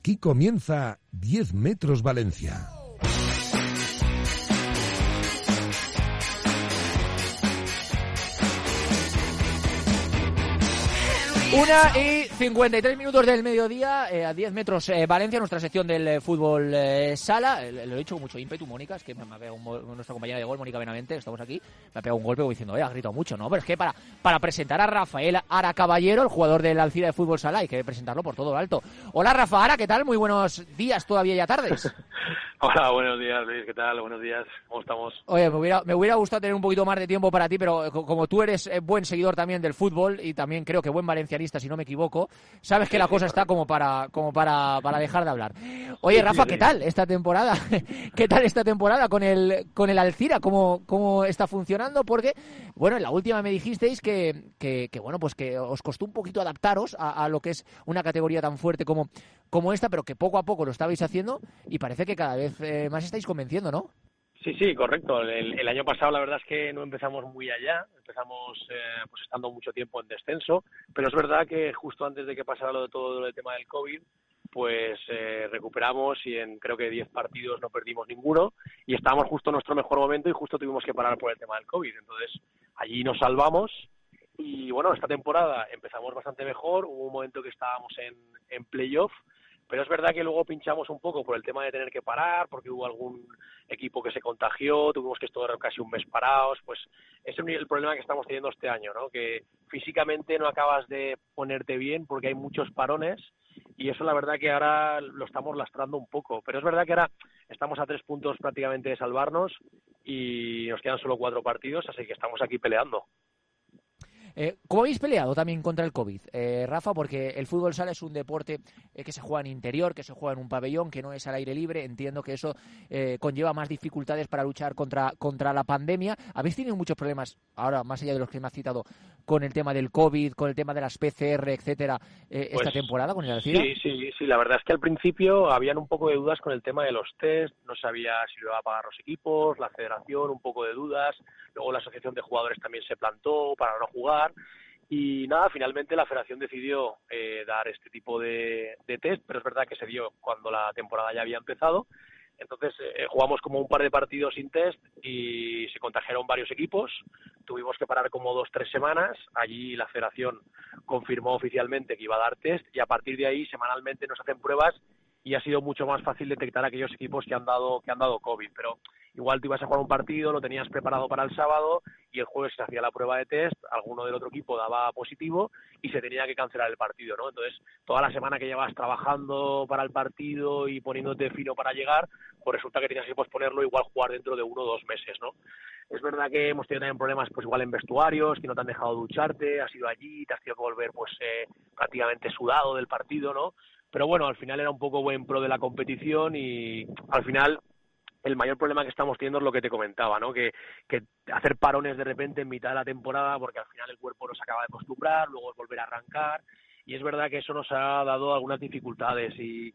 Aquí comienza 10 metros Valencia. Una y 53 minutos del mediodía, eh, a 10 metros eh, Valencia, nuestra sección del eh, fútbol sala. Lo he dicho con mucho ímpetu, Mónica, es que me, ha pegado un, nuestra compañera de gol, Mónica Benavente, estamos aquí, me ha pegado un golpe diciendo, eh, ha gritado mucho, ¿no? Pero es que para, para presentar a Rafael Ara Caballero, el jugador del Alcira de Fútbol Sala, hay que presentarlo por todo lo alto. Hola Rafa Ara, ¿qué tal? Muy buenos días todavía ya tardes. Hola, buenos días, Luis. ¿Qué tal? Buenos días. ¿Cómo estamos? Oye, me hubiera, me hubiera gustado tener un poquito más de tiempo para ti, pero eh, co- como tú eres eh, buen seguidor también del fútbol y también creo que buen valencianista, si no me equivoco, sabes que la cosa está como para, como para, para dejar de hablar. Oye, Rafa, ¿qué tal esta temporada? ¿Qué tal esta temporada con el, con el Alcira? ¿Cómo, ¿Cómo está funcionando? Porque, bueno, en la última me dijisteis que, que, que, bueno, pues que os costó un poquito adaptaros a, a lo que es una categoría tan fuerte como, como esta, pero que poco a poco lo estabais haciendo y parece que cada vez eh, más estáis convenciendo, ¿no? Sí, sí, correcto. El, año pasado la verdad es que no empezamos muy allá. Empezamos eh, pues estando mucho tiempo en descenso. Pero es verdad que justo antes de que pasara lo de todo el tema del COVID, pues eh, recuperamos y en creo que 10 partidos no perdimos ninguno y estábamos justo en nuestro mejor momento y justo tuvimos que parar por el tema del COVID. Entonces allí nos salvamos y bueno, esta temporada empezamos bastante mejor. Hubo un momento que estábamos en, en playoff pero es verdad que luego pinchamos un poco por el tema de tener que parar, porque hubo algún equipo que se contagió, tuvimos que estar casi un mes parados, pues ese es el problema que estamos teniendo este año, ¿no? Que físicamente no acabas de ponerte bien porque hay muchos parones y eso la verdad que ahora lo estamos lastrando un poco, pero es verdad que ahora estamos a tres puntos prácticamente de salvarnos y nos quedan solo cuatro partidos, así que estamos aquí peleando. Eh, ¿Cómo habéis peleado también contra el COVID, eh, Rafa? Porque el fútbol sala es un deporte eh, que se juega en interior, que se juega en un pabellón, que no es al aire libre. Entiendo que eso eh, conlleva más dificultades para luchar contra, contra la pandemia. ¿Habéis tenido muchos problemas, ahora más allá de los que me has citado, con el tema del COVID, con el tema de las PCR, etcétera, eh, esta Pues, temporada con el Alcira? Sí, sí, sí, la verdad es que al principio habían un poco de dudas con el tema de los test, no sabía si lo iba a pagar los equipos, la federación, un poco de dudas, luego la asociación de jugadores también se plantó para no jugar y nada, finalmente la federación decidió eh, dar este tipo de, de test, pero es verdad que se dio cuando la temporada ya había empezado. Entonces eh, jugamos como un par de partidos sin test y se contagiaron varios equipos. Tuvimos que parar como dos, tres semanas. Allí la federación confirmó oficialmente que iba a dar test y a partir de ahí semanalmente nos hacen pruebas y ha sido mucho más fácil detectar aquellos equipos que han dado que han dado COVID. Pero igual tú ibas a jugar un partido, lo tenías preparado para el sábado y el jueves se hacía la prueba de test, alguno del otro equipo daba positivo y se tenía que cancelar el partido, ¿no? Entonces, toda la semana que llevas trabajando para el partido y poniéndote fino para llegar, pues resulta que tenías que posponerlo igual jugar dentro de uno o dos meses, ¿no? Es verdad que hemos tenido también problemas, pues igual en vestuarios, que no te han dejado ducharte, has ido allí, te has tenido que volver, pues, eh, prácticamente sudado del partido, ¿no? Pero bueno, al final era un poco buen pro de la competición y al final el mayor problema que estamos teniendo es lo que te comentaba, ¿no? Que, que hacer parones de repente en mitad de la temporada porque al final el cuerpo no se acaba de acostumbrar, luego volver a arrancar y es verdad que eso nos ha dado algunas dificultades y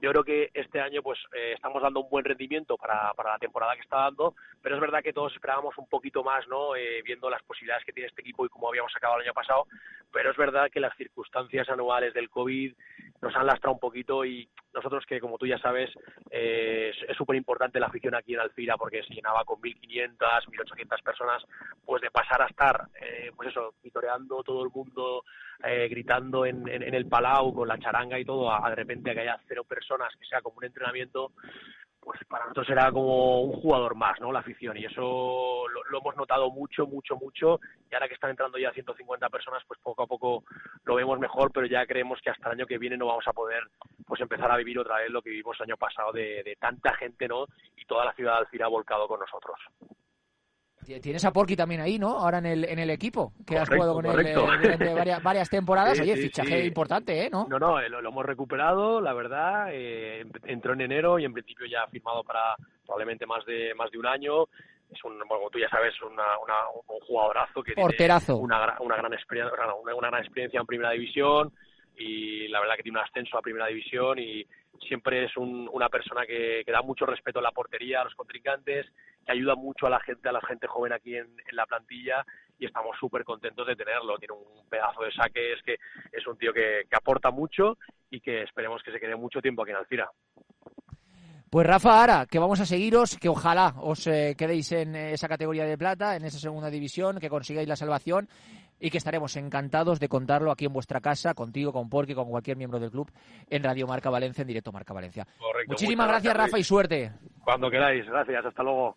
yo creo que este año pues eh, estamos dando un buen rendimiento para, para la temporada que está dando, pero es verdad que todos esperábamos un poquito más, ¿no? Eh, viendo las posibilidades que tiene este equipo y cómo habíamos acabado el año pasado, pero es verdad que las circunstancias anuales del COVID nos han lastrado un poquito y nosotros que como tú ya sabes eh, es súper importante la afición aquí en Alcira porque se llenaba con 1.500, 1.800 personas, pues de pasar a estar, eh, pues eso, vitoreando todo el mundo, eh, gritando en, en, en, el Palau con la charanga y todo, a, a de repente que haya cero personas, que sea como un entrenamiento, pues para nosotros era como un jugador más, ¿no? La afición. Y eso lo, lo, hemos notado mucho, mucho, mucho. Y ahora que están entrando ya 150 personas, pues poco a poco lo vemos mejor, pero ya creemos que hasta el año que viene no vamos a poder pues empezar a vivir otra vez lo que vivimos el año pasado de, de tanta gente, ¿no? Y toda la ciudad de Alcira volcado con nosotros. Tienes a Porky también ahí, ¿no? Ahora en el, en el equipo, que has jugado con él eh, durante varias, varias temporadas. Oye, fichaje importante, ¿eh? ¿no? No, no, lo, hemos recuperado, la verdad. Eh, entró en enero y en principio ya ha firmado para probablemente más de más de un año. Es un, como tú ya sabes, una, una, un jugadorazo que tiene una, una, gran experiencia, una, una gran experiencia en primera división y la verdad que tiene un ascenso a primera división y siempre es una persona que, da mucho respeto a la portería, a los contrincantes, que ayuda mucho a la gente, a la gente joven aquí en, la plantilla y estamos súper contentos de tenerlo. Tiene un pedazo de saque, es que es un tío que, aporta mucho y que esperemos que se quede mucho tiempo aquí en Alcira. Pues Rafa Ara, que vamos a seguiros, que ojalá os eh, quedéis en esa categoría de plata, en esa segunda división, que consigáis la salvación y que estaremos encantados de contarlo aquí en vuestra casa, contigo, con Porky, con cualquier miembro del club, en Radio Marca Valencia, en directo Marca Valencia. Muchísimas gracias, Rafa, y suerte. Cuando queráis, gracias, hasta luego.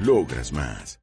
Logras más.